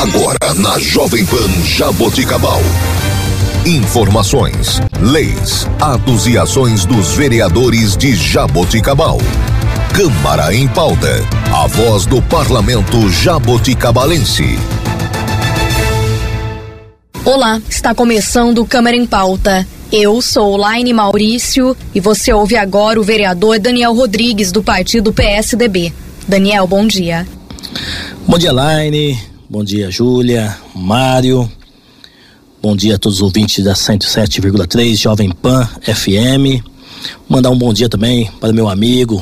Agora na Jovem Pan Jaboticabal. Informações, leis, atos e ações dos vereadores de Jaboticabal. Câmara em pauta. A voz do parlamento jaboticabalense. Olá, está começando Câmara em Pauta. Eu sou Laine Maurício e você ouve agora o vereador Daniel Rodrigues, do partido PSDB. Daniel, bom dia. Bom dia, Laine. Bom dia, Júlia, Mário. Bom dia a todos os ouvintes da 107,3 Jovem Pan FM. Mandar um bom dia também para meu amigo,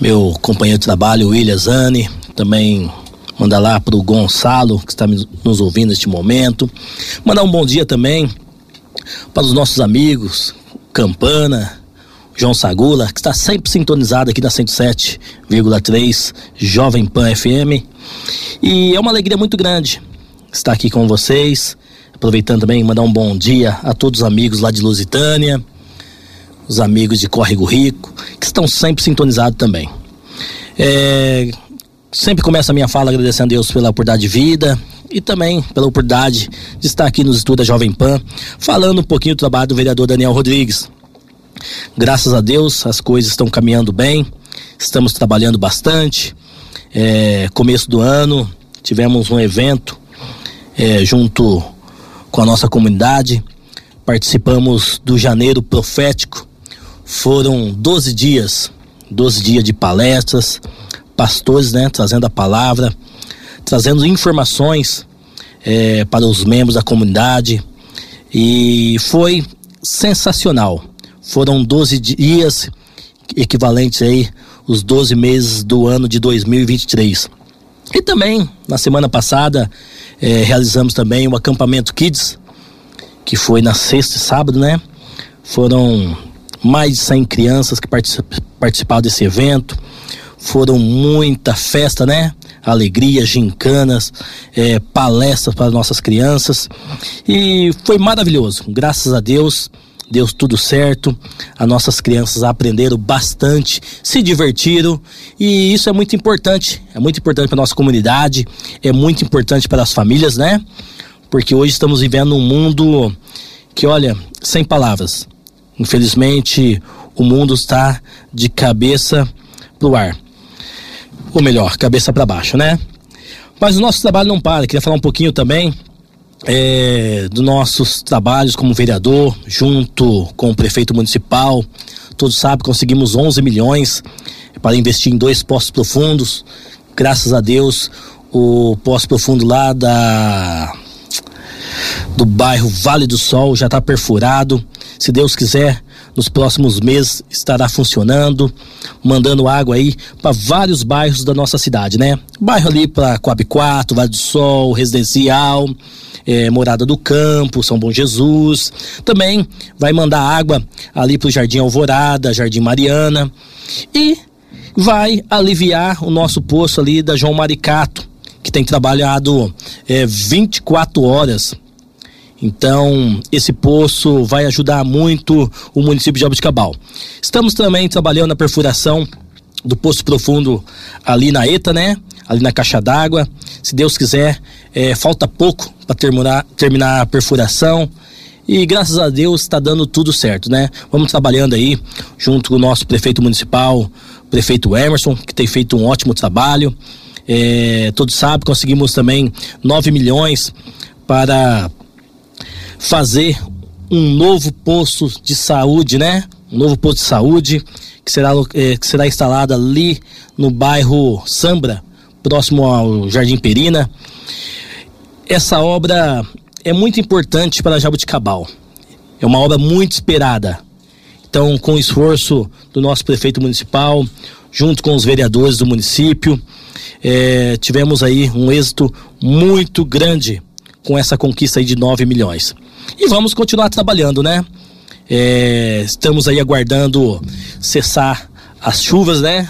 meu companheiro de trabalho, William Zani. Também mandar lá para o Gonçalo, que está nos ouvindo neste momento. Mandar um bom dia também para os nossos amigos, Campana, João Sagula, que está sempre sintonizado aqui na 107,3 Jovem Pan FM. E é uma alegria muito grande estar aqui com vocês. Aproveitando também, mandar um bom dia a todos os amigos lá de Lusitânia, os amigos de Córrego Rico, que estão sempre sintonizados também. É, sempre começo a minha fala agradecendo a Deus pela oportunidade de vida e também pela oportunidade de estar aqui nos estudos da Jovem Pan, falando um pouquinho do trabalho do vereador Daniel Rodrigues. Graças a Deus as coisas estão caminhando bem, estamos trabalhando bastante. É, começo do ano tivemos um evento é, junto com a nossa comunidade, participamos do Janeiro Profético. Foram 12 dias, 12 dias de palestras, pastores, né, trazendo a palavra, trazendo informações é, para os membros da comunidade e foi sensacional. Foram 12 dias equivalentes aí os 12 meses do ano de 2023. E também na semana passada é, realizamos também o acampamento Kids, que foi na sexta e sábado, né? Foram mais de 100 crianças que participaram desse evento. Foram muita festa, né? Alegria, gincanas, é, palestras para nossas crianças. E foi maravilhoso. Graças a Deus, deu tudo certo. As nossas crianças aprenderam bastante, se divertiram e isso é muito importante. É muito importante para nossa comunidade, é muito importante para as famílias, né? Porque hoje estamos vivendo um mundo que, olha, sem palavras. Infelizmente, o mundo está de cabeça pro ar. Ou melhor, cabeça para baixo, né? Mas o nosso trabalho não para. Queria falar um pouquinho também é, dos nossos trabalhos como vereador, junto com o prefeito municipal. Todos sabem, conseguimos 11 milhões para investir em dois postos profundos. Graças a Deus, o posto profundo lá da do bairro Vale do Sol já está perfurado. Se Deus quiser, nos próximos meses estará funcionando, mandando água aí para vários bairros da nossa cidade, né? Bairro ali para Coab 4, Vale do Sol, Residencial, é, Morada do Campo, São Bom Jesus. Também vai mandar água ali para o Jardim Alvorada, Jardim Mariana. E vai aliviar o nosso poço ali da João Maricato, que tem trabalhado é, 24 horas. Então, esse poço vai ajudar muito o município de Jabuticabal. Estamos também trabalhando na perfuração do poço profundo ali na ETA, né? Ali na caixa d'água. Se Deus quiser, é, falta pouco para terminar, terminar a perfuração. E graças a Deus está dando tudo certo, né? Vamos trabalhando aí junto com o nosso prefeito municipal, prefeito Emerson, que tem feito um ótimo trabalho. É, todos sabem, conseguimos também 9 milhões para fazer um novo posto de saúde, né? Um novo posto de saúde que será, é, que será instalado ali no bairro Sambra, próximo ao Jardim Perina. Essa obra é muito importante para Jabuticabal. É uma obra muito esperada. Então, com o esforço do nosso prefeito municipal, junto com os vereadores do município, é, tivemos aí um êxito muito grande com essa conquista aí de 9 milhões. E vamos continuar trabalhando, né? É, estamos aí aguardando cessar as chuvas, né?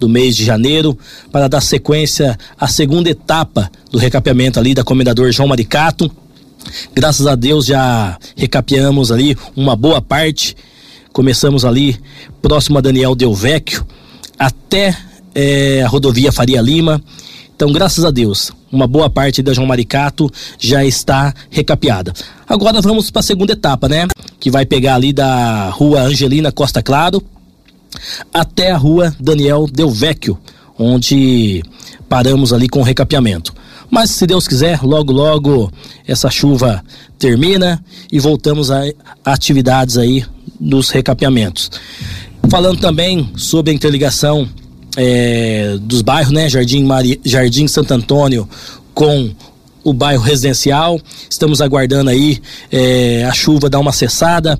Do mês de janeiro, para dar sequência à segunda etapa do recapeamento ali da Comendador João Maricato. Graças a Deus já recapeamos ali uma boa parte. Começamos ali próximo a Daniel Del Vecchio até é, a rodovia Faria Lima Então, graças a Deus, uma boa parte da João Maricato já está recapeada. Agora vamos para a segunda etapa, né? Que vai pegar ali da rua Angelina Costa Claro até a rua Daniel Del Vecchio, onde paramos ali com o recapeamento. Mas se Deus quiser, logo logo essa chuva termina e voltamos a, atividades aí dos recapeamentos. Falando também sobre a interligação é, dos bairros, né? Jardim, Mari, Jardim Santo Antônio com o bairro residencial. Estamos aguardando aí é, a chuva dar uma cessada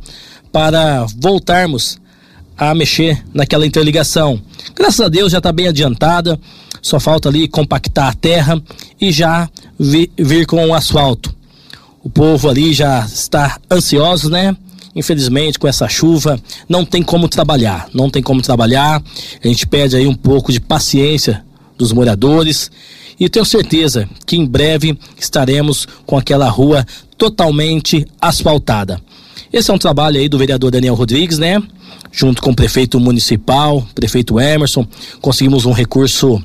para voltarmos a mexer naquela interligação. Graças a Deus já está bem adiantada, só falta ali compactar a terra e já vir, com o asfalto. O povo ali já está ansioso, né? Infelizmente, com essa chuva, não tem como trabalhar. Não tem como trabalhar. A gente pede aí um pouco de paciência dos moradores. E tenho certeza que em breve estaremos com aquela rua totalmente asfaltada. Esse é um trabalho aí do vereador Daniel Rodrigues, né? Junto com o prefeito municipal, prefeito Emerson, conseguimos um recurso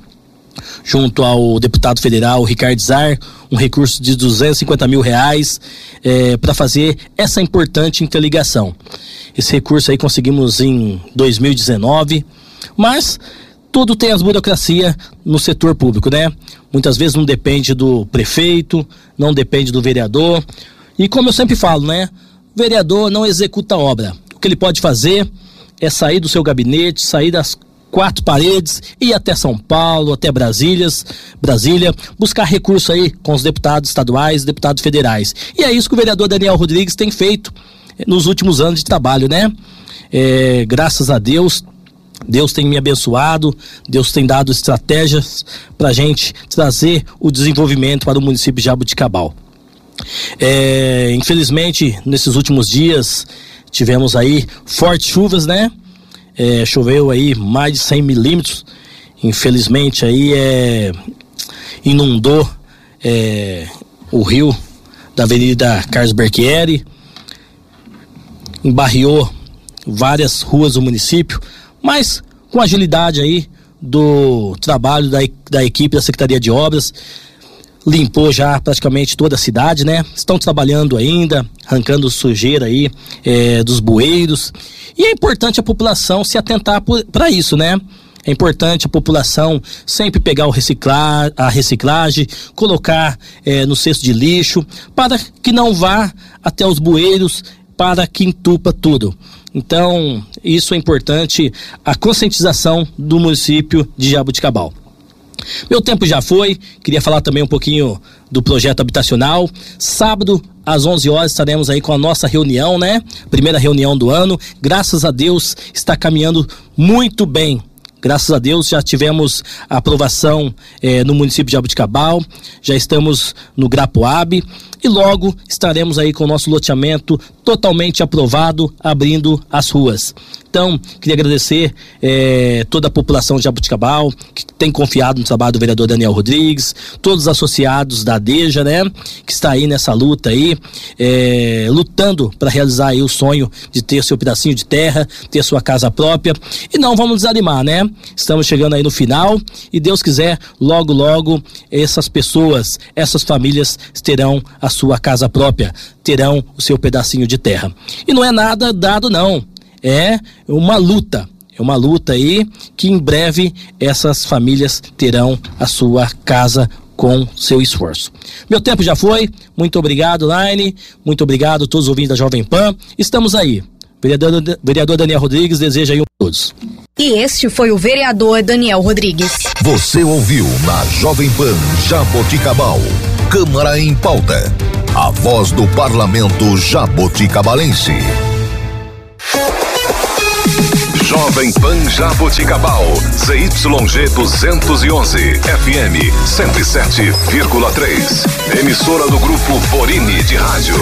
junto ao deputado federal Ricardo Zar, um recurso de 250 mil reais é, para fazer essa importante interligação. Esse recurso aí conseguimos em 2019, mas tudo tem as burocracia no setor público, né? Muitas vezes não depende do prefeito, não depende do vereador. E como eu sempre falo, né? O vereador não executa a obra. O que ele pode fazer é sair do seu gabinete, sair das quatro paredes, ir até São Paulo, até Brasílias, Brasília, buscar recurso aí com os deputados estaduais, deputados federais. E é isso que o vereador Daniel Rodrigues tem feito eh, nos últimos anos de trabalho, né? É, graças a Deus, Deus tem me abençoado, Deus tem dado estratégias para gente trazer o desenvolvimento para o município de Jabuticabal. É, infelizmente, nesses últimos dias, tivemos aí fortes chuvas, né? é, choveu aí mais de 100 milímetros. Infelizmente aí é, inundou é, o rio da Avenida Carlos Berchieri, embarriou várias ruas do município, mas com agilidade aí do trabalho da, da equipe da Secretaria de Obras, limpou já praticamente toda a cidade, né? Estão trabalhando ainda, arrancando sujeira aí é, dos bueiros. E é importante a população se atentar para isso, né? É importante a população sempre pegar o reciclar, a reciclagem, colocar é, no cesto de lixo, para que não vá até os bueiros, para que entupa tudo. Então, isso é importante, a conscientização do município de Jabuticabal. Meu tempo já foi, queria falar também um pouquinho do projeto habitacional. Sábado, às 11 horas, estaremos aí com a nossa reunião, né? Primeira reunião do ano. Graças a Deus, está caminhando muito bem. Graças a Deus já tivemos aprovação eh, no município de Abuticabal, já estamos no Grapoab e logo estaremos aí com o nosso loteamento totalmente aprovado, abrindo as ruas. Então, queria agradecer eh, toda a população de Jabuticabal, que tem confiado no trabalho do vereador Daniel Rodrigues, todos os associados da DEJA, né, que está aí nessa luta aí, eh, lutando para realizar aí o sonho de ter seu pedacinho de terra, ter sua casa própria. E não vamos desanimar, né? Estamos chegando aí no final e Deus quiser, logo, logo, essas pessoas, essas famílias terão a sua casa própria, terão o seu pedacinho de terra. E não é nada dado, não é uma luta. É uma luta aí que em breve essas famílias terão a sua casa com seu esforço. Meu tempo já foi. Muito obrigado, Line. Muito obrigado a todos os ouvintes da Jovem Pan. Estamos aí. Vereador, vereador Daniel Rodrigues deseja aí um todos. E este foi o vereador Daniel Rodrigues. Você ouviu na Jovem Pan Jaboticabal. Câmara em pauta. A voz do parlamento jaboticabalense. Jovem Pan Jaboticabal, ZYG 211, FM 107,3. Emissora do Grupo Borini de Rádio.